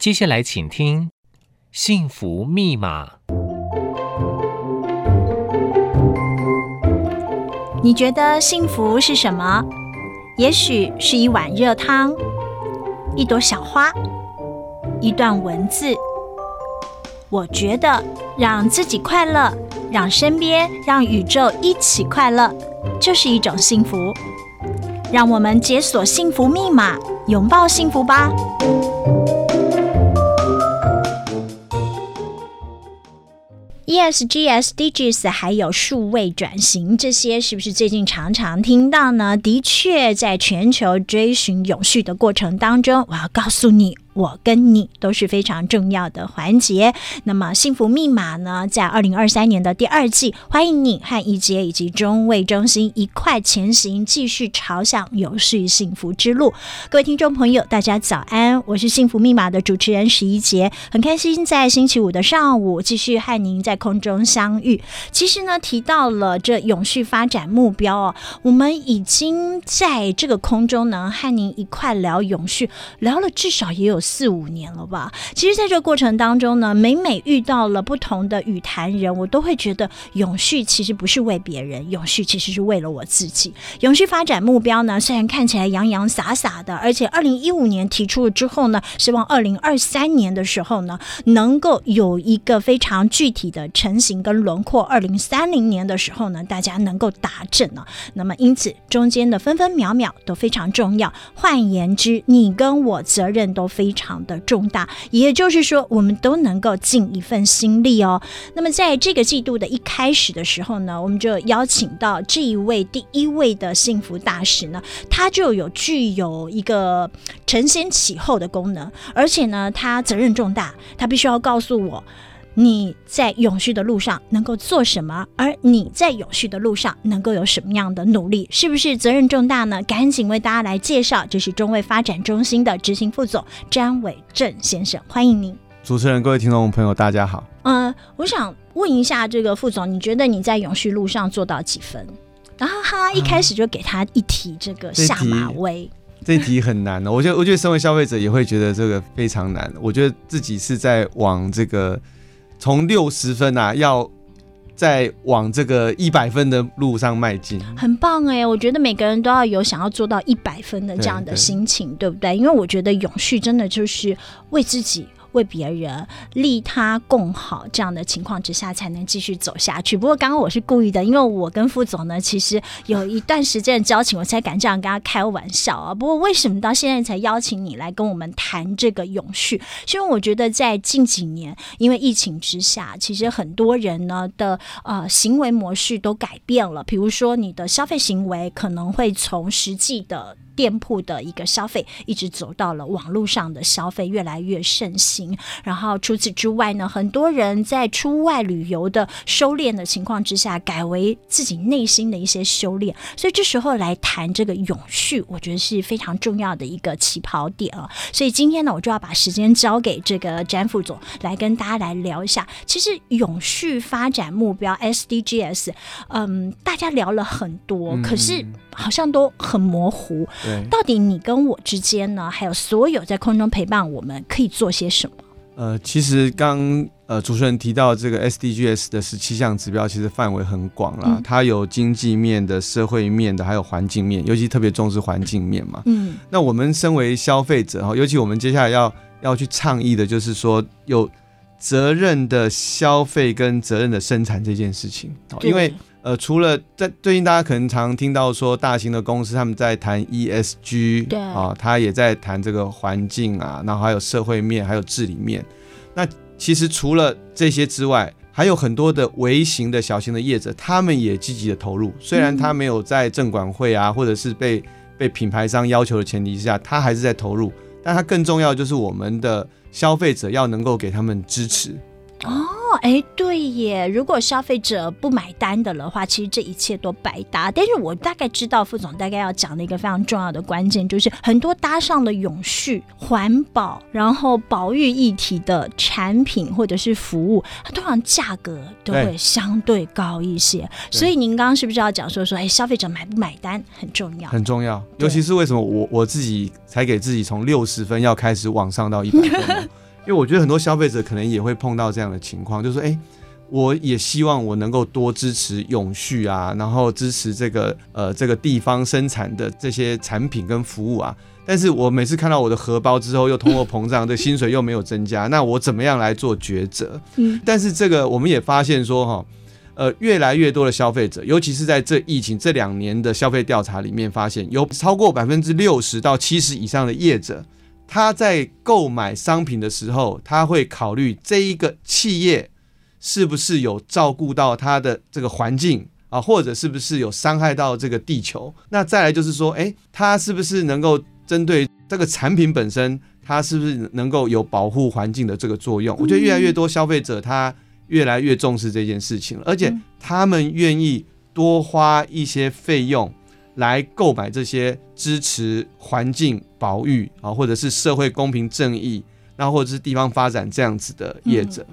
接下来请听《幸福密码》。你觉得幸福是什么？也许是一碗热汤，一朵小花，一段文字。我觉得让自己快乐，让身边、让宇宙一起快乐，就是一种幸福。让我们解锁幸福密码，拥抱幸福吧。ESG、SDGs 还有数位转型，这些是不是最近常常听到呢？的确，在全球追寻永续的过程当中，我要告诉你。我跟你都是非常重要的环节。那么，幸福密码呢，在二零二三年的第二季，欢迎你和怡洁以及中卫中心一块前行，继续朝向永续幸福之路。各位听众朋友，大家早安，我是幸福密码的主持人十一杰，很开心在星期五的上午继续和您在空中相遇。其实呢，提到了这永续发展目标哦，我们已经在这个空中呢和您一块聊永续，聊了至少也有。四五年了吧？其实，在这个过程当中呢，每每遇到了不同的语谈人，我都会觉得永续其实不是为别人，永续其实是为了我自己。永续发展目标呢，虽然看起来洋洋洒洒的，而且二零一五年提出了之后呢，希望二零二三年的时候呢，能够有一个非常具体的成型跟轮廓。二零三零年的时候呢，大家能够达成了。那么，因此中间的分分秒秒都非常重要。换言之，你跟我责任都。非常的重大，也就是说，我们都能够尽一份心力哦。那么，在这个季度的一开始的时候呢，我们就邀请到这一位第一位的幸福大使呢，他就有具有一个承先启后的功能，而且呢，他责任重大，他必须要告诉我。你在永续的路上能够做什么？而你在永续的路上能够有什么样的努力？是不是责任重大呢？赶紧为大家来介绍，这是中卫发展中心的执行副总詹伟正先生，欢迎您。主持人、各位听众朋友，大家好。嗯、呃，我想问一下这个副总，你觉得你在永续路上做到几分？然后他一开始就给他一提这个下马威，啊、这一题很难的。我觉得，我觉得身为消费者也会觉得这个非常难。我觉得自己是在往这个。从六十分啊，要在往这个一百分的路上迈进，很棒哎！我觉得每个人都要有想要做到一百分的这样的心情，对，不对？因为我觉得永续真的就是为自己。为别人利他共好这样的情况之下，才能继续走下去。不过刚刚我是故意的，因为我跟副总呢，其实有一段时间的交情，我才敢这样跟他开玩笑啊。不过为什么到现在才邀请你来跟我们谈这个永续？是因为我觉得在近几年，因为疫情之下，其实很多人呢的呃行为模式都改变了。比如说，你的消费行为可能会从实际的。店铺的一个消费，一直走到了网络上的消费越来越盛行。然后除此之外呢，很多人在出外旅游的收敛的情况之下，改为自己内心的一些修炼。所以这时候来谈这个永续，我觉得是非常重要的一个起跑点啊。所以今天呢，我就要把时间交给这个詹副总来跟大家来聊一下。其实永续发展目标 SDGs，嗯，大家聊了很多，可是好像都很模糊。到底你跟我之间呢？还有所有在空中陪伴我们，可以做些什么？呃，其实刚呃主持人提到这个 SDGs 的十七项指标，其实范围很广啦，嗯、它有经济面的、社会面的，还有环境面，尤其特别重视环境面嘛。嗯，那我们身为消费者哈，尤其我们接下来要要去倡议的，就是说有责任的消费跟责任的生产这件事情，因为。呃，除了在最近，大家可能常听到说，大型的公司他们在谈 ESG，对啊，他也在谈这个环境啊，然后还有社会面，还有治理面。那其实除了这些之外，还有很多的微型的小型的业者，他们也积极的投入。虽然他没有在证管会啊，或者是被被品牌商要求的前提之下，他还是在投入。但他更重要就是我们的消费者要能够给他们支持。哦，哎，对耶！如果消费者不买单的的话，其实这一切都白搭。但是我大概知道副总大概要讲的一个非常重要的关键，就是很多搭上了永续、环保，然后保育一体的产品或者是服务，它通常价格都会相对高一些。所以您刚刚是不是要讲说说，哎，消费者买不买单很重要，很重要。尤其是为什么我我自己才给自己从六十分要开始往上到一百分。为我觉得很多消费者可能也会碰到这样的情况，就是说，哎，我也希望我能够多支持永续啊，然后支持这个呃这个地方生产的这些产品跟服务啊。但是我每次看到我的荷包之后又通货膨胀，这薪水又没有增加，那我怎么样来做抉择？嗯，但是这个我们也发现说哈，呃，越来越多的消费者，尤其是在这疫情这两年的消费调查里面，发现有超过百分之六十到七十以上的业者，他在购买商品的时候，他会考虑这一个企业是不是有照顾到他的这个环境啊，或者是不是有伤害到这个地球？那再来就是说，诶，他是不是能够针对这个产品本身，它是不是能够有保护环境的这个作用？我觉得越来越多消费者他越来越重视这件事情了，而且他们愿意多花一些费用来购买这些支持环境保育啊，或者是社会公平正义，那或者是地方发展这样子的业者。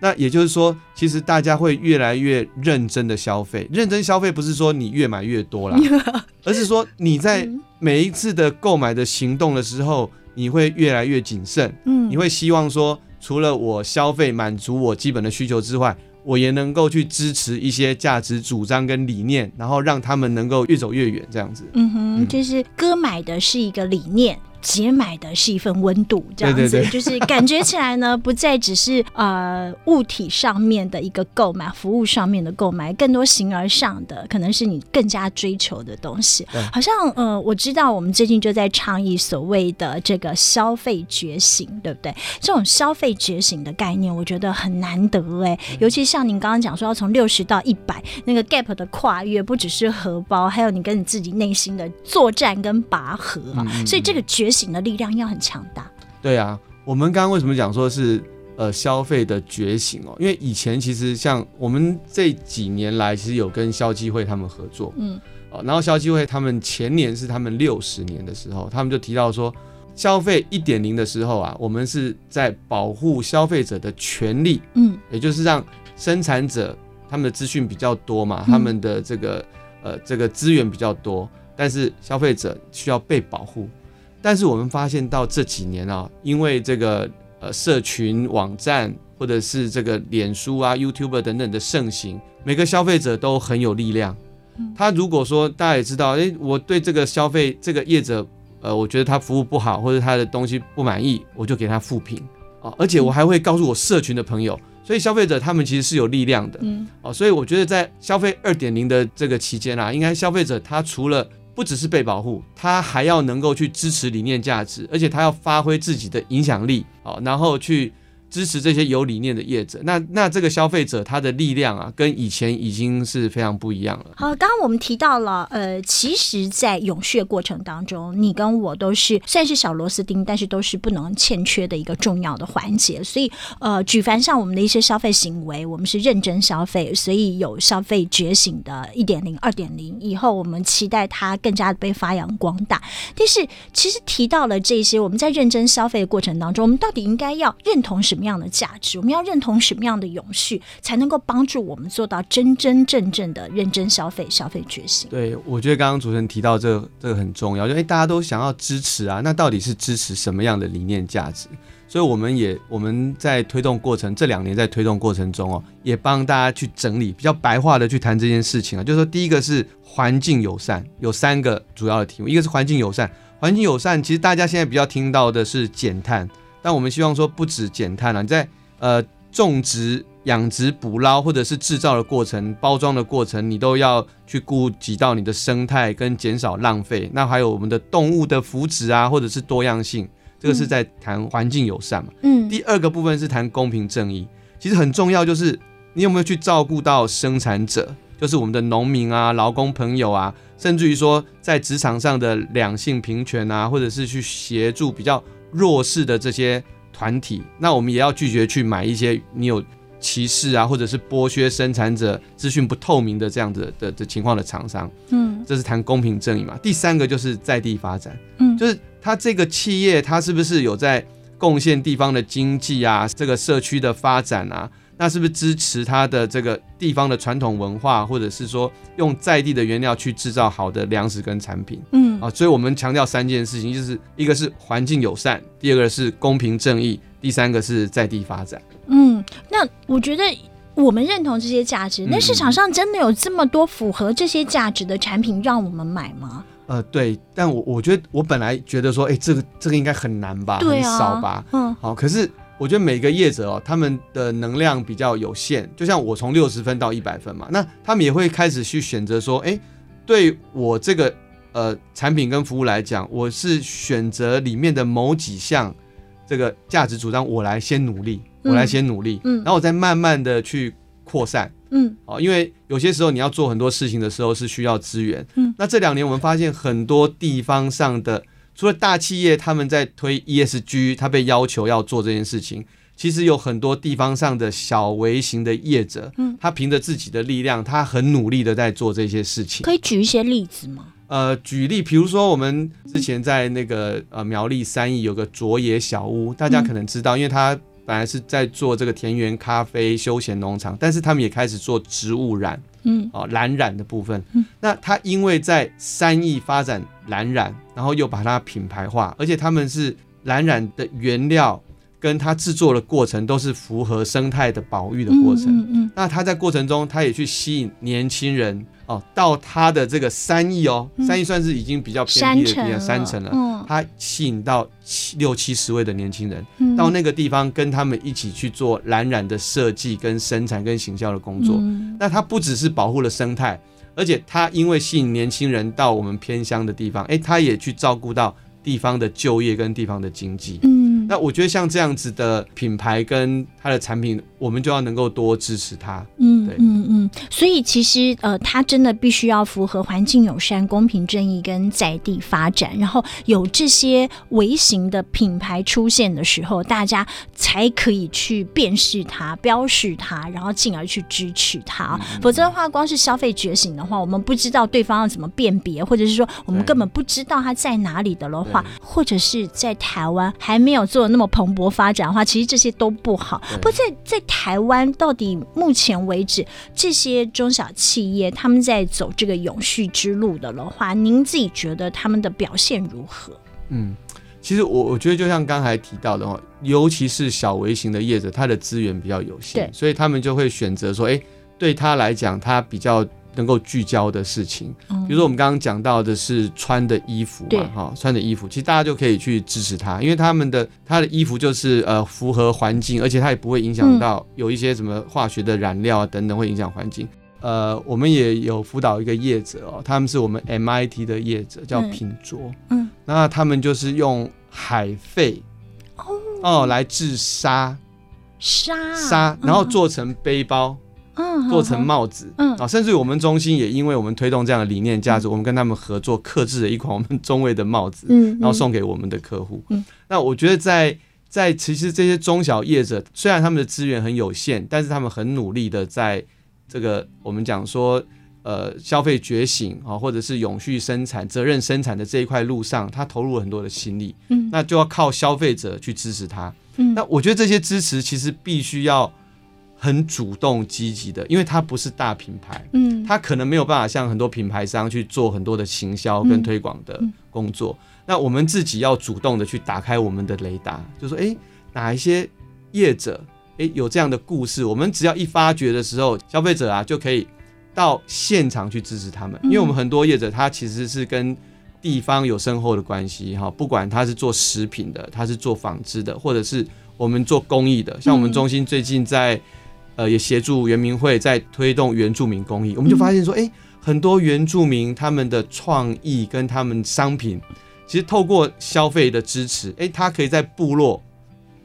那也就是说，其实大家会越来越认真的消费。认真消费不是说你越买越多啦，而是说你在每一次的购买的行动的时候，你会越来越谨慎。嗯，你会希望说，除了我消费满足我基本的需求之外，我也能够去支持一些价值主张跟理念，然后让他们能够越走越远，这样子。嗯哼，就是哥买的是一个理念。姐买的是一份温度，这样子，对对对，就是感觉起来呢，不再只是呃物体上面的一个购买，服务上面的购买，更多形而上的，可能是你更加追求的东西。好像呃，我知道我们最近就在倡议所谓的这个消费觉醒，对不对？这种消费觉醒的概念，我觉得很难得哎，尤其像您刚刚讲说要从六十到一百，那个 gap 的跨越，不只是荷包，还有你跟你自己内心的作战跟拔河啊，所以这个觉醒。的力量要很强大。对啊，我们刚刚为什么讲说是呃消费的觉醒哦？因为以前其实像我们这几年来，其实有跟消基会他们合作，嗯，哦，然后消基会他们前年是他们六十年的时候，他们就提到说，消费一点零的时候啊，我们是在保护消费者的权利，嗯，也就是让生产者他们的资讯比较多嘛，他们的这个呃这个资源比较多，但是消费者需要被保护。但是我们发现到这几年啊，因为这个呃社群网站或者是这个脸书啊、YouTube 等等的盛行，每个消费者都很有力量。他如果说大家也知道，诶，我对这个消费这个业者，呃，我觉得他服务不好或者他的东西不满意，我就给他负评啊，而且我还会告诉我社群的朋友，所以消费者他们其实是有力量的。嗯，哦，所以我觉得在消费二点零的这个期间啊，应该消费者他除了不只是被保护，他还要能够去支持理念价值，而且他要发挥自己的影响力，好，然后去。支持这些有理念的业者，那那这个消费者他的力量啊，跟以前已经是非常不一样了。好，刚刚我们提到了，呃，其实，在永续过程当中，你跟我都是算是小螺丝钉，但是都是不能欠缺的一个重要的环节。所以，呃，举凡像我们的一些消费行为，我们是认真消费，所以有消费觉醒的一点零、二点零，以后我们期待它更加被发扬光大。但是，其实提到了这些，我们在认真消费的过程当中，我们到底应该要认同什么样的价值？我们要认同什么样的永续，才能够帮助我们做到真真正正的认真消费、消费觉醒？对，我觉得刚刚主持人提到这个，这个很重要，就哎，大家都想要支持啊，那到底是支持什么样的理念价值？所以我们也我们在推动过程这两年在推动过程中哦，也帮大家去整理比较白话的去谈这件事情啊，就是说第一个是环境友善，有三个主要的题目，一个是环境友善，环境友善其实大家现在比较听到的是减碳。但我们希望说，不止减碳了，你在呃种植、养殖、捕捞或者是制造的过程、包装的过程，你都要去顾及到你的生态跟减少浪费。那还有我们的动物的福祉啊，或者是多样性，这个是在谈环境友善嘛。嗯。第二个部分是谈公平正义，其实很重要，就是你有没有去照顾到生产者，就是我们的农民啊、劳工朋友啊，甚至于说在职场上的两性平权啊，或者是去协助比较。弱势的这些团体，那我们也要拒绝去买一些你有歧视啊，或者是剥削生产者、资讯不透明的这样子的的，的情况的厂商。嗯，这是谈公平正义嘛。第三个就是在地发展，嗯，就是他这个企业，他是不是有在贡献地方的经济啊，这个社区的发展啊？那是不是支持它的这个地方的传统文化，或者是说用在地的原料去制造好的粮食跟产品？嗯啊，所以我们强调三件事情，就是一个是环境友善，第二个是公平正义，第三个是在地发展。嗯，那我觉得我们认同这些价值，那市场上真的有这么多符合这些价值的产品让我们买吗？呃，对，但我我觉得我本来觉得说，哎，这个这个应该很难吧，很少吧，嗯，好，可是。我觉得每个业者哦，他们的能量比较有限，就像我从六十分到一百分嘛，那他们也会开始去选择说，哎，对我这个呃产品跟服务来讲，我是选择里面的某几项这个价值主张，我来先努力，我来先努力，嗯，然后我再慢慢的去扩散，嗯，哦，因为有些时候你要做很多事情的时候是需要资源，嗯，那这两年我们发现很多地方上的。除了大企业他们在推 ESG，他被要求要做这件事情，其实有很多地方上的小微型的业者，嗯，他凭着自己的力量，他很努力的在做这些事情。可以举一些例子吗？呃，举例，比如说我们之前在那个呃苗栗三义有个卓野小屋，大家可能知道，因为他本来是在做这个田园咖啡休闲农场，但是他们也开始做植物染。嗯，哦，蓝染的部分，嗯，那它因为在三义发展蓝染，然后又把它品牌化，而且他们是蓝染的原料跟它制作的过程都是符合生态的保育的过程，嗯，嗯，嗯，那它在过程中，它也去吸引年轻人。哦，到它的这个三亿哦，三亿算是已经比较偏僻的地方，山城了。嗯，他吸引到七六七十位的年轻人，嗯，到那个地方跟他们一起去做蓝染的设计、跟生产、跟行销的工作。嗯，那它不只是保护了生态，而且它因为吸引年轻人到我们偏乡的地方，哎，它也去照顾到地方的就业跟地方的经济。嗯，那我觉得像这样子的品牌跟它的产品，我们就要能够多支持它。嗯，对，嗯嗯。所以其实呃，它真的必须要符合环境友善、公平正义跟在地发展，然后有这些微型的品牌出现的时候，大家才可以去辨识它、标识它，然后进而去支持它。嗯、否则的话，光是消费觉醒的话，我们不知道对方要怎么辨别，或者是说我们根本不知道它在哪里的的话，或者是在台湾还没有做的那么蓬勃发展的话，其实这些都不好。不在在台湾，到底目前为止这些。些中小企业他们在走这个永续之路的的话，您自己觉得他们的表现如何？嗯，其实我我觉得就像刚才提到的话，尤其是小微型的业者，他的资源比较有限，所以他们就会选择说，哎，对他来讲，他比较。能够聚焦的事情，比如说我们刚刚讲到的是穿的衣服嘛，哈，穿的衣服，其实大家就可以去支持他，因为他们的他的衣服就是呃符合环境，而且它也不会影响到有一些什么化学的染料啊等等会影响环境。呃，我们也有辅导一个业者哦，他们是我们 MIT 的业者，叫品卓，嗯，那他们就是用海废哦。来制沙，沙沙，然后做成背包。嗯，做成帽子，嗯啊，甚至于我们中心也因为我们推动这样的理念价值，嗯、我们跟他们合作，刻制了一款我们中卫的帽子，嗯，然后送给我们的客户。嗯，那我觉得在在其实这些中小业者，虽然他们的资源很有限，但是他们很努力的在这个我们讲说呃消费觉醒啊，或者是永续生产、责任生产的这一块路上，他投入了很多的心力。嗯，那就要靠消费者去支持他。嗯，那我觉得这些支持其实必须要。很主动积极的，因为它不是大品牌，嗯，它可能没有办法像很多品牌商去做很多的行销跟推广的工作。嗯嗯、那我们自己要主动的去打开我们的雷达，就说，哎，哪一些业者，哎，有这样的故事，我们只要一发觉的时候，消费者啊就可以到现场去支持他们，因为我们很多业者他其实是跟地方有深厚的关系，哈，不管他是做食品的，他是做纺织的，或者是我们做公益的，像我们中心最近在。呃，也协助原民会在推动原住民公益，我们就发现说，哎、欸，很多原住民他们的创意跟他们商品，其实透过消费的支持，哎、欸，他可以在部落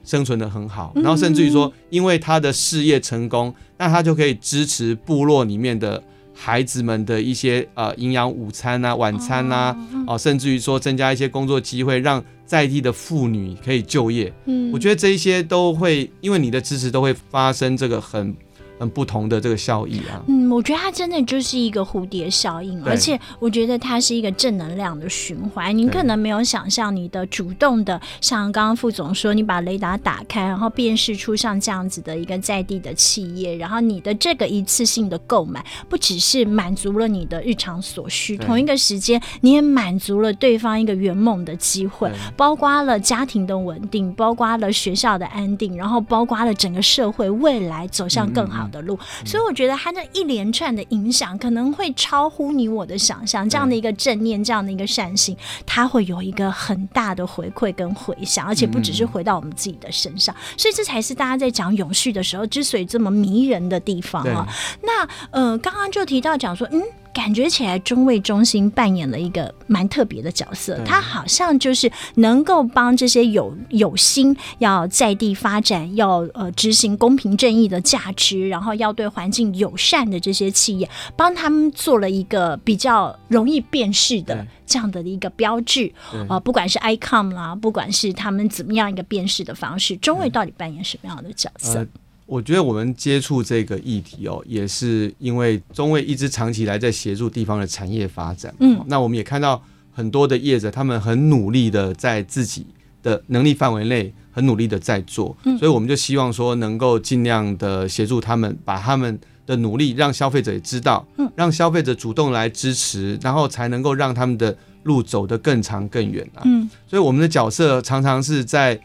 生存的很好，然后甚至于说，因为他的事业成功，那他就可以支持部落里面的。孩子们的一些呃营养午餐啊、晚餐啊，哦、呃，甚至于说增加一些工作机会，让在地的妇女可以就业。嗯，我觉得这一些都会因为你的支持，都会发生这个很很不同的这个效益啊。嗯，我觉得它真的就是一个蝴蝶效应，而且我觉得它是一个正能量的循环。你可能没有想象你的主动的，像刚刚副总说，你把雷达打开，然后辨识出像这样子的一个在地的企业，然后你的这个一次性的购买，不只是满足了你的日常所需，同一个时间你也满足了对方一个圆梦的机会，包括了家庭的稳定，包括了学校的安定，然后包括了整个社会未来走向更好的路。所以我觉得它这一连串的影响可能会超乎你我的想象。这样的一个正念，这样的一个善心，它会有一个很大的回馈跟回响，而且不只是回到我们自己的身上。所以这才是大家在讲永续的时候之所以这么迷人的地方啊。那呃，刚刚就提到讲说，嗯。感觉起来，中卫中心扮演了一个蛮特别的角色，他好像就是能够帮这些有有心要在地发展、要呃执行公平正义的价值，然后要对环境友善的这些企业，帮他们做了一个比较容易辨识的这样的一个标志。啊，不管是 ICOM 啦，不管是他们怎么样一个辨识的方式，中卫到底扮演什么样的角色？我觉得我们接触这个议题哦，也是因为中卫一直长期来在协助地方的产业发展。嗯，那我们也看到很多的业者，他们很努力的在自己的能力范围内，很努力的在做。嗯，所以我们就希望说，能够尽量的协助他们，把他们的努力让消费者也知道，嗯，让消费者主动来支持，然后才能够让他们的路走得更长更远啊。嗯，所以我们的角色常常是在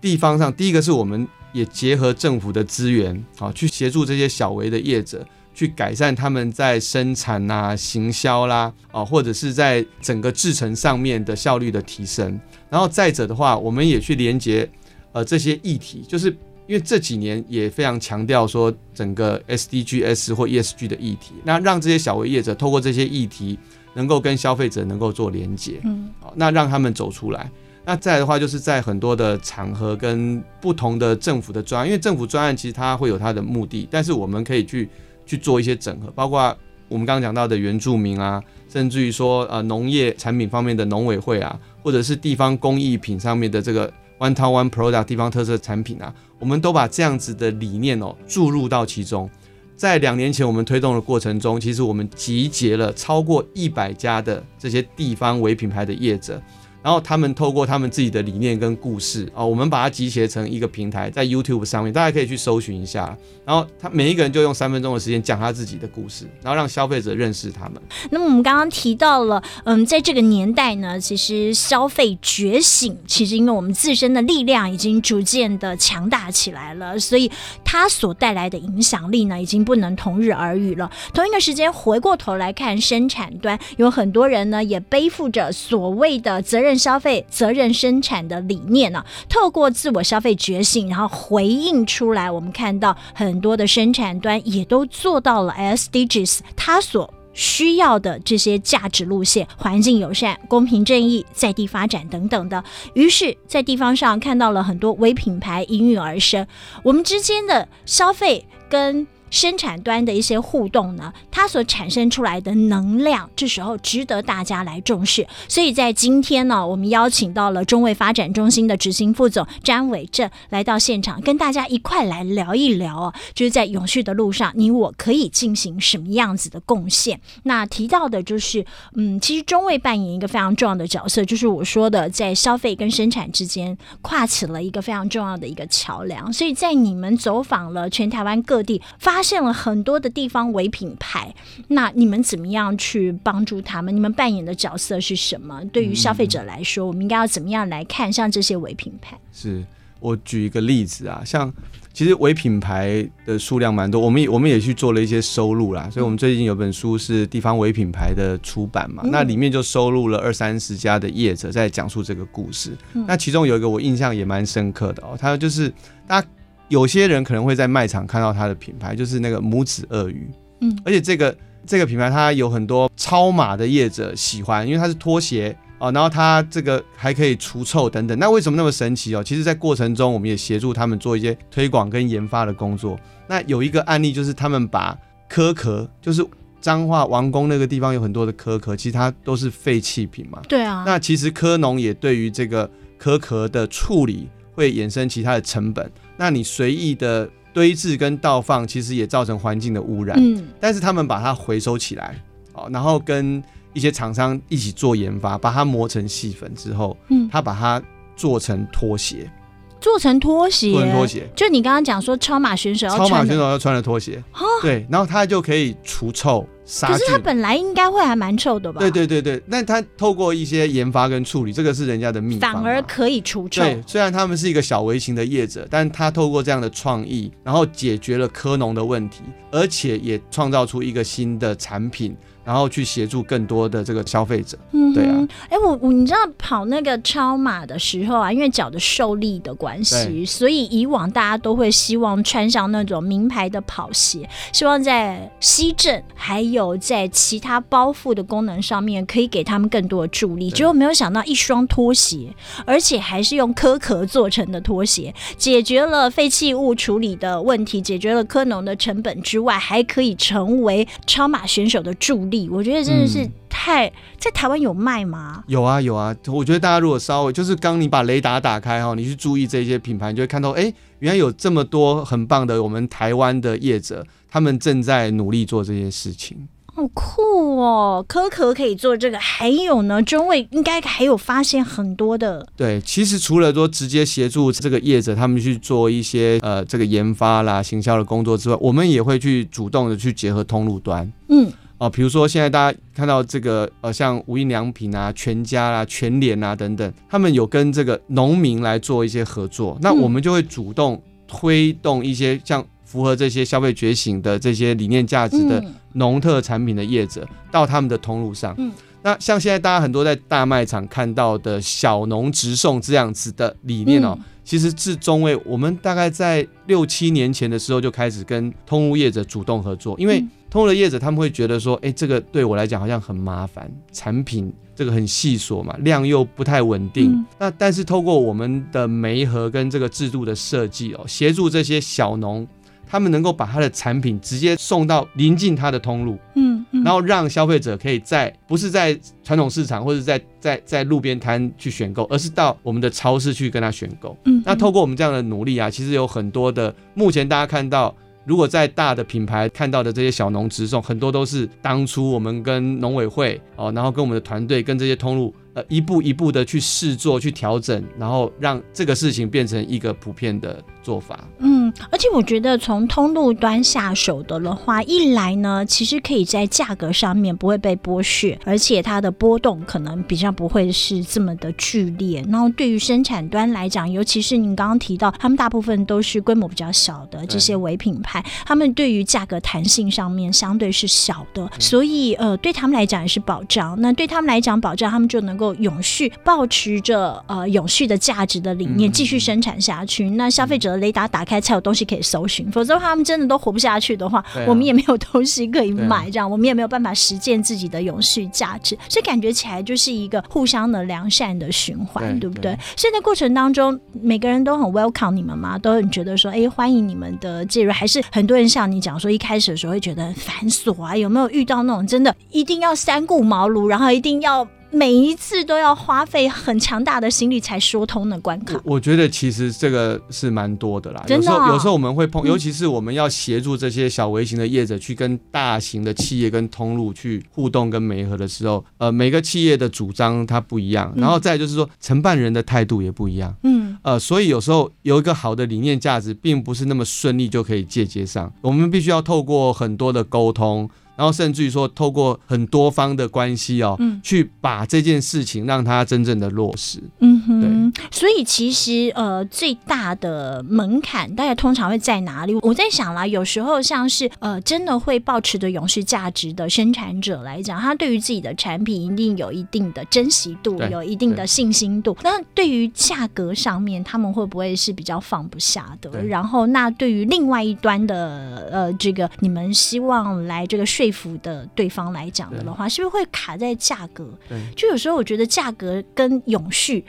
地方上，第一个是我们。也结合政府的资源，啊，去协助这些小微的业者，去改善他们在生产呐、啊、行销啦，啊，或者是在整个制程上面的效率的提升。然后再者的话，我们也去连接呃这些议题，就是因为这几年也非常强调说整个 SDGs 或 ESG 的议题，那让这些小微业者透过这些议题，能够跟消费者能够做连接，嗯，好，那让他们走出来。那再的话，就是在很多的场合跟不同的政府的专案，因为政府专案其实它会有它的目的，但是我们可以去去做一些整合，包括我们刚刚讲到的原住民啊，甚至于说呃农业产品方面的农委会啊，或者是地方工艺品上面的这个 One Town One Product 地方特色产品啊，我们都把这样子的理念哦注入到其中。在两年前我们推动的过程中，其实我们集结了超过一百家的这些地方微品牌的业者。然后他们透过他们自己的理念跟故事啊，我们把它集结成一个平台，在 YouTube 上面，大家可以去搜寻一下。然后他每一个人就用三分钟的时间讲他自己的故事，然后让消费者认识他们。那么我们刚刚提到了，嗯，在这个年代呢，其实消费觉醒，其实因为我们自身的力量已经逐渐的强大起来了，所以它所带来的影响力呢，已经不能同日而语了。同一个时间，回过头来看生产端，有很多人呢，也背负着所谓的责任。任消费责任生产的理念呢、透过自我消费觉醒，然后回应出来，我们看到很多的生产端也都做到了 SDGs，它所需要的这些价值路线，环境友善、公平正义、在地发展等等的。于是，在地方上看到了很多微品牌应运而生，我们之间的消费跟。生产端的一些互动呢，它所产生出来的能量，这时候值得大家来重视。所以在今天呢，我们邀请到了中卫发展中心的执行副总詹伟正来到现场，跟大家一块来聊一聊哦，就是在永续的路上，你我可以进行什么样子的贡献？那提到的就是，嗯，其实中卫扮演一个非常重要的角色，就是我说的，在消费跟生产之间跨起了一个非常重要的一个桥梁。所以在你们走访了全台湾各地发。发现了很多的地方伪品牌，那你们怎么样去帮助他们？你们扮演的角色是什么？对于消费者来说，我们应该要怎么样来看像这些伪品牌？是我举一个例子啊，像其实伪品牌的数量蛮多，我们也我们也去做了一些收录啦，所以我们最近有本书是地方伪品牌的出版嘛，嗯、那里面就收录了二三十家的业者在讲述这个故事。嗯、那其中有一个我印象也蛮深刻的哦，他就是大家。有些人可能会在卖场看到它的品牌，就是那个拇指鳄鱼，嗯，而且这个这个品牌它有很多超码的业者喜欢，因为它是拖鞋哦，然后它这个还可以除臭等等。那为什么那么神奇哦？其实，在过程中我们也协助他们做一些推广跟研发的工作。那有一个案例就是他们把壳壳，就是彰化王宫那个地方有很多的壳壳，其实它都是废弃品嘛。对啊。那其实科农也对于这个壳壳的处理会衍生其他的成本。那你随意的堆置跟倒放，其实也造成环境的污染。嗯，但是他们把它回收起来，哦，然后跟一些厂商一起做研发，把它磨成细粉之后，嗯，他把它做成拖鞋。做成拖鞋，做成拖鞋，就你刚刚讲说超马选手要穿超马选手要穿的拖鞋，对，然后它就可以除臭杀菌。可是它本来应该会还蛮臭的吧？对对对对，那它透过一些研发跟处理，这个是人家的秘方，反而可以除臭。对，虽然他们是一个小微型的业者，但他透过这样的创意，然后解决了科农的问题，而且也创造出一个新的产品。然后去协助更多的这个消费者，嗯，对啊，哎，我我你知道跑那个超马的时候啊，因为脚的受力的关系，所以以往大家都会希望穿上那种名牌的跑鞋，希望在西镇还有在其他包覆的功能上面可以给他们更多的助力。结果没有想到一双拖鞋，而且还是用壳壳做成的拖鞋，解决了废弃物处理的问题，解决了科农的成本之外，还可以成为超马选手的助力。我觉得真的是太、嗯、在台湾有卖吗？有啊有啊，我觉得大家如果稍微就是刚你把雷达打开哈，你去注意这些品牌，你就会看到，哎，原来有这么多很棒的我们台湾的业者，他们正在努力做这些事情。好酷哦！可可可以做这个，还有呢，中卫应该还有发现很多的。对，其实除了说直接协助这个业者他们去做一些呃这个研发啦、行销的工作之外，我们也会去主动的去结合通路端。嗯。啊，比如说现在大家看到这个呃，像无印良品啊、全家啦、啊、全联啊等等，他们有跟这个农民来做一些合作，那我们就会主动推动一些像符合这些消费觉醒的这些理念价值的农特产品的业者到他们的通路上。那像现在大家很多在大卖场看到的小农直送这样子的理念哦，其实至中位我们大概在六七年前的时候就开始跟通路业者主动合作，因为。通路的业者他们会觉得说，哎，这个对我来讲好像很麻烦，产品这个很细琐嘛，量又不太稳定。嗯、那但是透过我们的媒合跟这个制度的设计哦，协助这些小农，他们能够把他的产品直接送到临近他的通路，嗯，嗯，然后让消费者可以在不是在传统市场或者在在在路边摊去选购，而是到我们的超市去跟他选购。嗯，嗯，那透过我们这样的努力啊，其实有很多的，目前大家看到。如果在大的品牌看到的这些小农直送，很多都是当初我们跟农委会哦，然后跟我们的团队跟这些通路呃。一步一步的去试做、去调整，然后让这个事情变成一个普遍的做法。嗯，而且我觉得从通路端下手的的话，一来呢，其实可以在价格上面不会被剥削，而且它的波动可能比较不会是这么的剧烈。然后对于生产端来讲，尤其是您刚刚提到，他们大部分都是规模比较小的这些微品牌，他们对于价格弹性上面相对是小的，所以呃，对他们来讲也是保障。那对他们来讲，保障他们就能够。永续保持着呃永续的价值的理念继续生产下去，嗯、那消费者的雷达打开才有东西可以搜寻，否则的话他们真的都活不下去的话，啊、我们也没有东西可以买，这样、啊、我们也没有办法实践自己的永续价值，所以感觉起来就是一个互相的良善的循环，对，对不对？所以在过程当中，每个人都很 welcome 你们嘛？都很觉得说，哎，欢迎你们的介入，还是很多人像你讲说，一开始的时候会觉得很繁琐啊？有没有遇到那种真的一定要三顾茅庐，然后一定要？每一次都要花费很强大的心力才说通的关卡，我，我觉得其实这个是蛮多的啦。真的哦、有时候有时候我们会碰，尤其是我们要协助这些小微型的业者去跟大型的企业跟通路去互动跟媒合的时候，呃，每个企业的主张它不一样，然后再就是说承办人的态度也不一样，嗯，呃，所以有时候有一个好的理念价值，并不是那么顺利就可以借接上，我们必须要透过很多的沟通。然后甚至于说，透过很多方的关系哦，嗯，去把这件事情让它真正的落实。嗯哼，对。所以其实呃，最大的门槛大概通常会在哪里？我在想啦，有时候像是呃，真的会保持着永续价值的生产者来讲，他对于自己的产品一定有一定的珍惜度，有一定的信心度。那对于价格上面，他们会不会是比较放不下的？然后，那对于另外一端的呃，这个你们希望来这个税。说服的对方来讲的话，是不是会卡在价格？对，就有时候我觉得价格跟永续，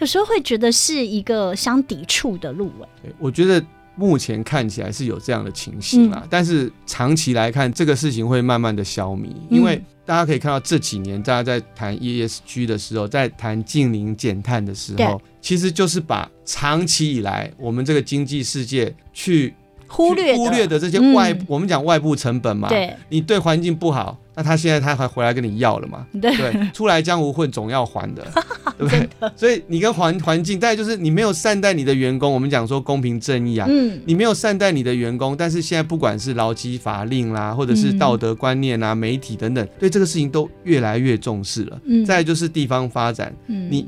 有时候会觉得是一个相抵触的路。对，我觉得目前看起来是有这样的情形啦，嗯、但是长期来看，这个事情会慢慢的消弭，因为大家可以看到这几年大家在谈 ESG 的时候，在谈近零减碳的时候，其实就是把长期以来我们这个经济世界去。忽略忽略的这些外，嗯、我们讲外部成本嘛。对，你对环境不好，那他现在他还回来跟你要了嘛？对，对，出来江湖混总要还的，对不对？所以你跟环环境，再就是你没有善待你的员工，我们讲说公平正义啊，嗯，你没有善待你的员工，但是现在不管是劳基法令啦，或者是道德观念啊、媒体等等，对这个事情都越来越重视了。嗯，再就是地方发展，嗯，你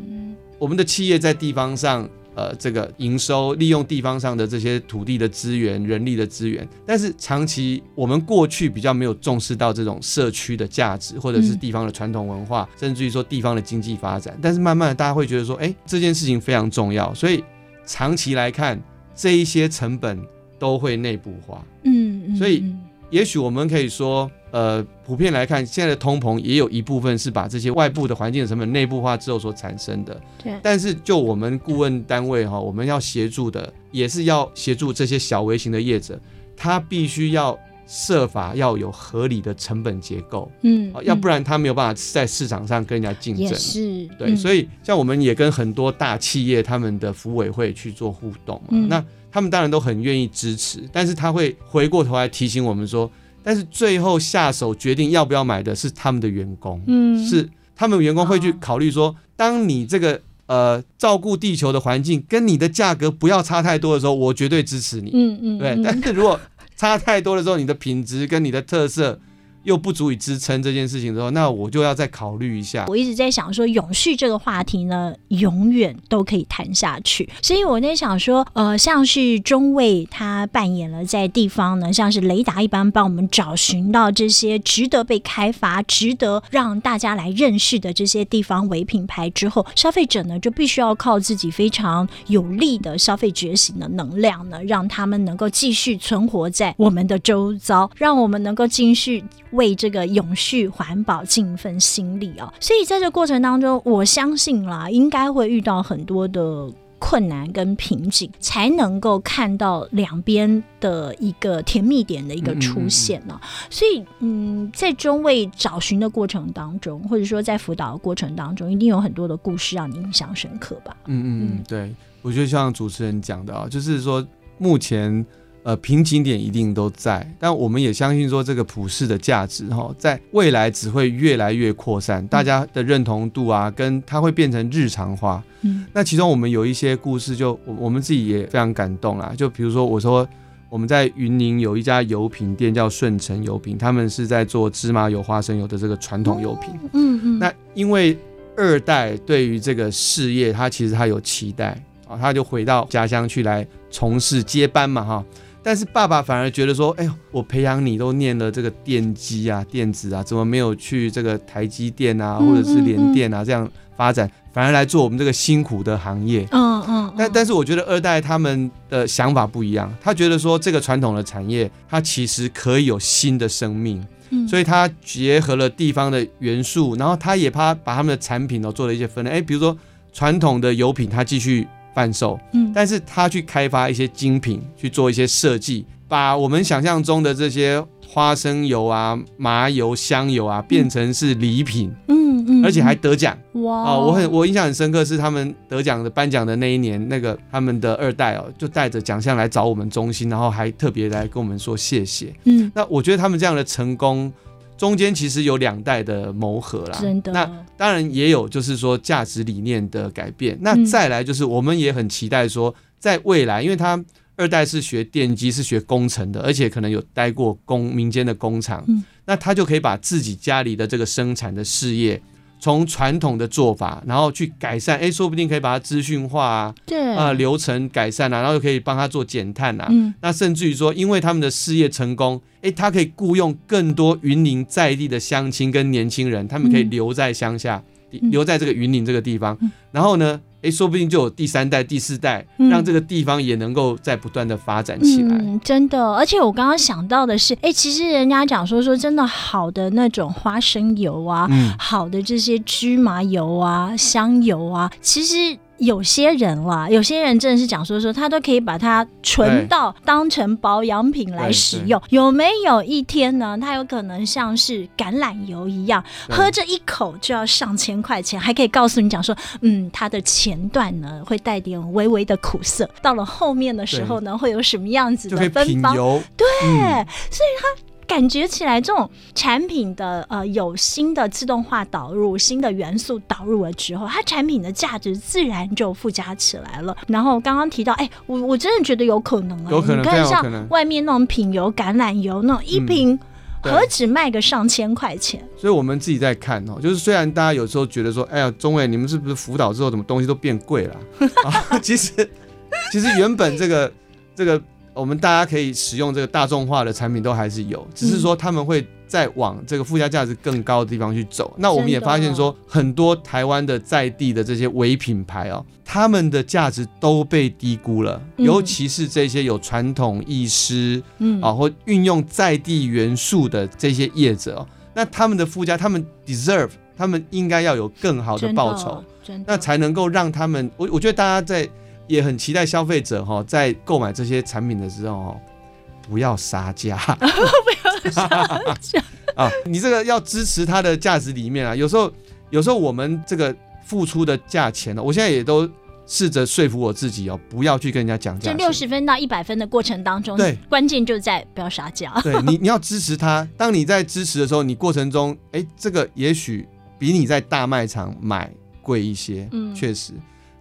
我们的企业在地方上。呃，这个营收利用地方上的这些土地的资源、人力的资源，但是长期我们过去比较没有重视到这种社区的价值，或者是地方的传统文化，嗯、甚至于说地方的经济发展。但是慢慢的，大家会觉得说，哎，这件事情非常重要，所以长期来看，这一些成本都会内部化。嗯，嗯，所以也许我们可以说。呃，普遍来看，现在的通膨也有一部分是把这些外部的环境的成本内部化之后所产生的。对。但是就我们顾问单位哈，我们要协助的也是要协助这些小微型的业者，他必须要设法要有合理的成本结构。嗯。要不然他没有办法在市场上跟人家竞争。也是。对。所以像我们也跟很多大企业他们的服委会去做互动嘛，嗯、那他们当然都很愿意支持，但是他会回过头来提醒我们说。但是最后下手决定要不要买的是他们的员工，嗯，是他们员工会去考虑说，当你这个呃照顾地球的环境跟你的价格不要差太多的时候，我绝对支持你，嗯嗯，对。但是如果差太多的时候，你的品质跟你的特色。又不足以支撑这件事情的时候，那我就要再考虑一下。我一直在想说，永续这个话题呢，永远都可以谈下去。所以我在想说，呃，像是中卫他扮演了在地方呢，像是雷达一般帮我们找寻到这些值得被开发、值得让大家来认识的这些地方为品牌之后，消费者呢就必须要靠自己非常有力的消费觉醒的能量呢，让他们能够继续存活在我们的周遭，让我们能够继续。为这个永续环保尽一份心力哦！所以在这过程当中，我相信啦，应该会遇到很多的困难跟瓶颈，才能够看到两边的一个甜蜜点的一个出现呢。所以，嗯，在中卫找寻的过程当中，或者说在辅导的过程当中，一定有很多的故事让你印象深刻吧？嗯嗯嗯，对，我觉得像主持人讲的啊，就是说目前。呃，瓶颈点一定都在，但我们也相信说，这个普世的价值哈，在未来只会越来越扩散，大家的认同度啊，跟它会变成日常化。嗯，那其中我们有一些故事，就我我们自己也非常感动啦。就比如说，我说我们在云林有一家油品店叫顺成油品，他们是在做芝麻油、花生油的这个传统油品。嗯嗯。那因为二代对于这个事业，他其实他有期待啊，他就回到家乡去来从事接班嘛，哈。但是爸爸反而觉得说，哎呦，我培养你都念了这个电机啊、电子啊，怎么没有去这个台积电啊，或者是联电啊这样发展，反而来做我们这个辛苦的行业？嗯嗯。但但是我觉得二代他们的想法不一样，他觉得说这个传统的产业它其实可以有新的生命，所以他结合了地方的元素，然后他也怕把他们的产品都做了一些分类，哎，比如说传统的油品，他继续。贩售，嗯，但是他去开发一些精品，去做一些设计，把我们想象中的这些花生油啊、麻油、香油啊，变成是礼品，嗯嗯，而且还得奖，哇！哦，我很我印象很深刻，是他们得奖的颁奖的那一年，那个他们的二代哦，就带着奖项来找我们中心，然后还特别来跟我们说谢谢，嗯，那我觉得他们这样的成功。中间其实有两代的磨合啦，真的。那当然也有，就是说价值理念的改变。那再来就是，我们也很期待说，在未来，因为他二代是学电机，是学工程的，而且可能有待过工民间的工厂，那他就可以把自己家里的这个生产的事业。从传统的做法，然后去改善，哎，说不定可以把它资讯化啊，对。啊、呃，流程改善啊，然后又可以帮他做减碳啊，嗯，那甚至于说，因为他们的事业成功，哎，他可以雇佣更多云林在地的乡亲跟年轻人，他们可以留在乡下，嗯、留在这个云林这个地方，嗯、然后呢，哎，说不定就有第三代、第四代，让这个地方也能够在不断的发展起来。嗯，真的，而且我刚刚想到的是，哎，其实人家讲说说真的好的那种花生油啊，嗯、好的这些芝麻油啊、香油啊，其实有些人啦，有些人真的是讲说说，他都可以把它存到当成保养品来使用。有没有一天呢？它有可能像是橄榄油一样，喝这一口就要上千块钱，还可以告诉你讲说，嗯，它的前段呢会带点微微的苦涩，到了后面的时候呢会有什么样子的芬芳？对，嗯、所以它。感觉起来，这种产品的呃有新的自动化导入、新的元素导入了之后，它产品的价值自然就附加起来了。然后刚刚提到，哎、欸，我我真的觉得有可能啊，有可能，你看像外面那种品油橄榄油那种一瓶，何止卖个上千块钱？嗯、所以我们自己在看哦，就是虽然大家有时候觉得说，哎呀，中卫你们是不是辅导之后，怎么东西都变贵了、啊？其实其实原本这个这个。我们大家可以使用这个大众化的产品都还是有，只是说他们会再往这个附加价值更高的地方去走。那我们也发现说，很多台湾的在地的这些伪品牌哦，他们的价值都被低估了，尤其是这些有传统意识，嗯啊，或运用在地元素的这些业者哦，那他们的附加，他们 deserve，他们应该要有更好的报酬，那才能够让他们，我我觉得大家在。也很期待消费者哈，在购买这些产品的时候，不要杀价，不要杀价 啊！你这个要支持它的价值里面啊。有时候，有时候我们这个付出的价钱呢，我现在也都试着说服我自己哦，不要去跟人家讲价。这六十分到一百分的过程当中，对，关键就在不要杀价。对你，你要支持它。当你在支持的时候，你过程中，哎，这个也许比你在大卖场买贵一些，嗯，确实。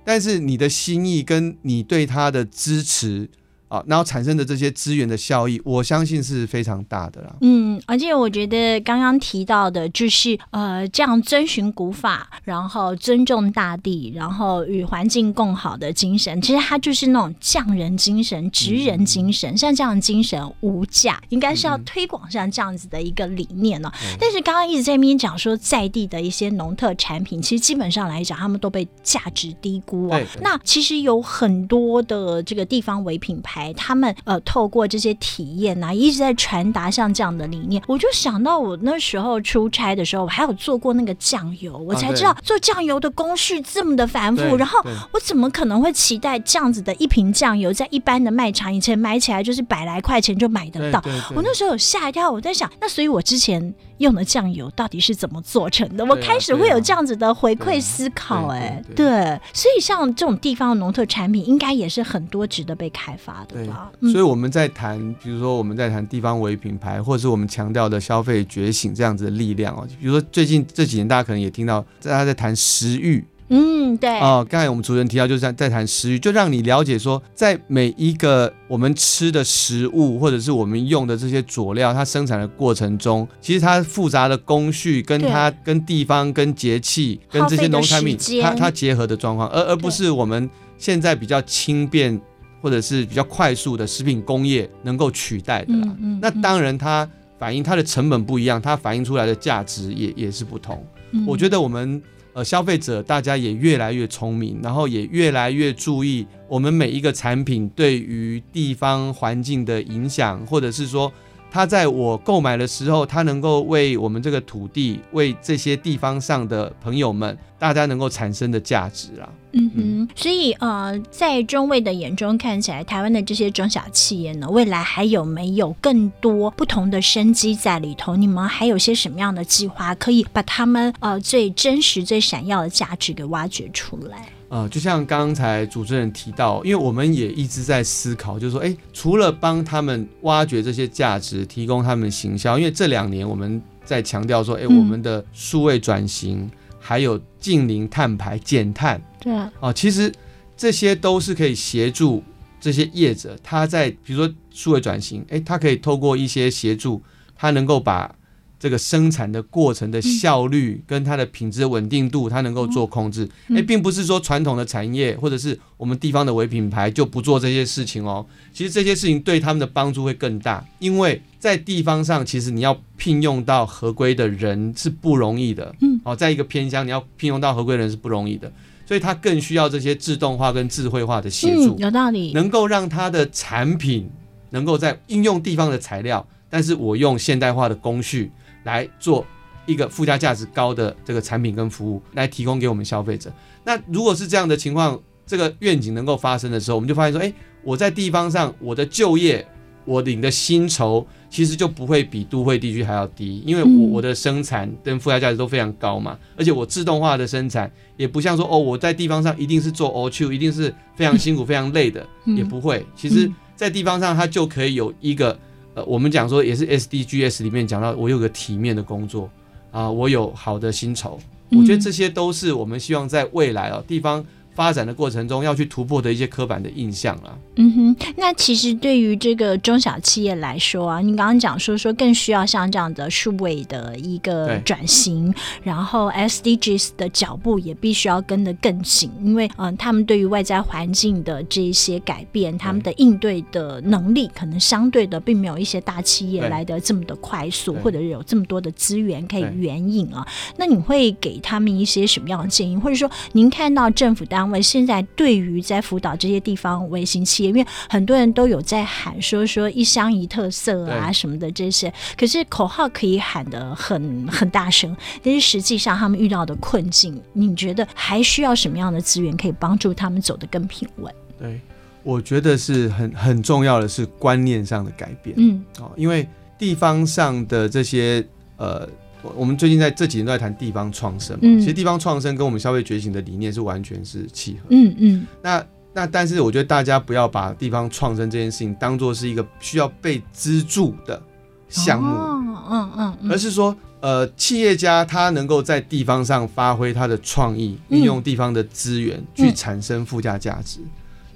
但是你的心意跟你对他的支持。啊，然后产生的这些资源的效益，我相信是非常大的啦。嗯，而且我觉得刚刚提到的，就是呃，这样遵循古法，然后尊重大地，然后与环境共好的精神，其实它就是那种匠人精神、职人精神。嗯、像这样的精神无价，应该是要推广像这样子的一个理念呢、哦。嗯、但是刚刚一直在那边讲说，在地的一些农特产品，其实基本上来讲，他们都被价值低估哦。那其实有很多的这个地方为品牌。他们呃，透过这些体验啊，一直在传达像这样的理念。我就想到我那时候出差的时候，我还有做过那个酱油，我才知道做酱油的工序这么的繁复。然后我怎么可能会期待这样子的一瓶酱油，在一般的卖场以前买起来就是百来块钱就买得到？我那时候有吓一跳，我在想，那所以我之前用的酱油到底是怎么做成的？我开始会有这样子的回馈思考。哎，对，所以像这种地方的农特产品，应该也是很多值得被开发的。吧，所以我们在谈，比如说我们在谈地方为品牌，或者是我们强调的消费觉醒这样子的力量哦。比如说最近这几年，大家可能也听到大家在谈食育，嗯，对，哦，刚才我们主持人提到就是在在谈食欲，就让你了解说，在每一个我们吃的食物，或者是我们用的这些佐料，它生产的过程中，其实它复杂的工序，跟它跟地方、跟节气、跟这些农产品，它它结合的状况，而而不是我们现在比较轻便。或者是比较快速的食品工业能够取代的啦，嗯。那当然它反映它的成本不一样，它反映出来的价值也也是不同。嗯、我觉得我们呃消费者大家也越来越聪明，然后也越来越注意我们每一个产品对于地方环境的影响，或者是说它在我购买的时候，它能够为我们这个土地、为这些地方上的朋友们，大家能够产生的价值啦。嗯哼，所以呃，在中卫的眼中看起来，台湾的这些中小企业呢，未来还有没有更多不同的生机在里头？你们还有些什么样的计划，可以把他们呃最真实、最闪耀的价值给挖掘出来？呃，就像刚才主持人提到，因为我们也一直在思考，就是说，哎，除了帮他们挖掘这些价值，提供他们行销，因为这两年我们在强调说，哎，我们的数位转型。嗯还有近零碳排减碳，对啊，啊，其实这些都是可以协助这些业者，他在比如说数位转型，哎，他可以透过一些协助，他能够把。这个生产的过程的效率跟它的品质的稳定度，它能够做控制。哎，并不是说传统的产业或者是我们地方的伪品牌就不做这些事情哦。其实这些事情对他们的帮助会更大，因为在地方上，其实你要聘用到合规的人是不容易的。嗯，哦，在一个偏乡，你要聘用到合规的人是不容易的，所以它更需要这些自动化跟智慧化的协助。有道理，能够让它的产品能够在应用地方的材料，但是我用现代化的工序。来做一个附加价值高的这个产品跟服务来提供给我们消费者。那如果是这样的情况，这个愿景能够发生的时候，我们就发现说，哎，我在地方上我的就业，我领的薪酬其实就不会比都会地区还要低，因为我我的生产跟附加价值都非常高嘛，而且我自动化的生产也不像说哦，我在地方上一定是做 all two，一定是非常辛苦、非常累的，也不会。其实，在地方上它就可以有一个呃，我们讲说也是 SDGs 里面讲到，我有个体面的工作啊，我有好的薪酬，我觉得这些都是我们希望在未来啊地方。发展的过程中要去突破的一些刻板的印象了。嗯哼，那其实对于这个中小企业来说啊，你刚刚讲说说更需要像这样的数位的一个转型，然后 SDGs 的脚步也必须要跟得更紧，因为嗯、呃，他们对于外在环境的这一些改变，他们的应对的能力可能相对的并没有一些大企业来的这么的快速，或者是有这么多的资源可以援引啊。那你会给他们一些什么样的建议，或者说您看到政府单位？现在对于在辅导这些地方微型企业，因为很多人都有在喊说说一乡一特色啊什么的这些，可是口号可以喊得很很大声，但是实际上他们遇到的困境，你觉得还需要什么样的资源可以帮助他们走得更平稳？对，我觉得是很很重要的是观念上的改变。嗯，哦，因为地方上的这些呃。我们最近在这几年都在谈地方创生嘛，嗯、其实地方创生跟我们消费觉醒的理念是完全是契合的。嗯嗯。那那但是我觉得大家不要把地方创生这件事情当做是一个需要被资助的项目，嗯嗯，嗯嗯而是说呃企业家他能够在地方上发挥他的创意，运用地方的资源去产生附加价值。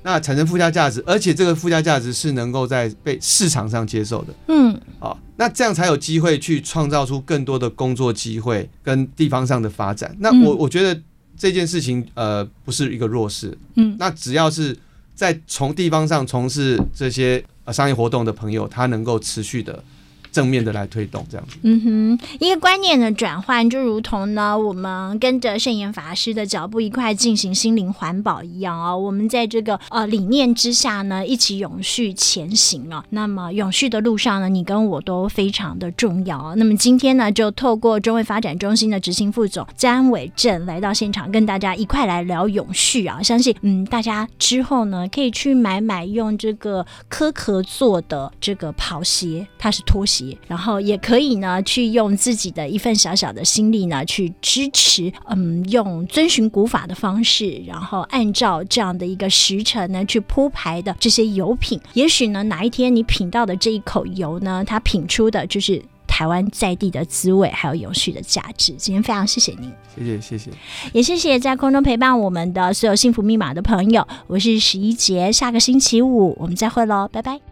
那产生附加价值，而且这个附加价值是能够在被市场上接受的。嗯，好，那这样才有机会去创造出更多的工作机会跟地方上的发展。那我我觉得这件事情呃不是一个弱势。嗯，那只要是在从地方上从事这些呃商业活动的朋友，他能够持续的。正面的来推动这样子，嗯哼，一个观念的转换，就如同呢，我们跟着圣严法师的脚步一块进行心灵环保一样、哦。我们在这个呃理念之下呢，一起永续前行啊。那么永续的路上呢，你跟我都非常的重要。那么今天呢，就透过中卫发展中心的执行副总詹伟正来到现场，跟大家一块来聊永续啊。相信嗯，大家之后呢，可以去买买用这个壳壳做的这个跑鞋，它是拖鞋。然后也可以呢，去用自己的一份小小的心力呢，去支持，嗯，用遵循古法的方式，然后按照这样的一个时辰呢，去铺排的这些油品，也许呢，哪一天你品到的这一口油呢，它品出的就是台湾在地的滋味，还有永续的价值。今天非常谢谢您，谢谢谢谢，也谢谢在空中陪伴我们的所有幸福密码的朋友。我是十一杰，下个星期五我们再会喽，拜拜。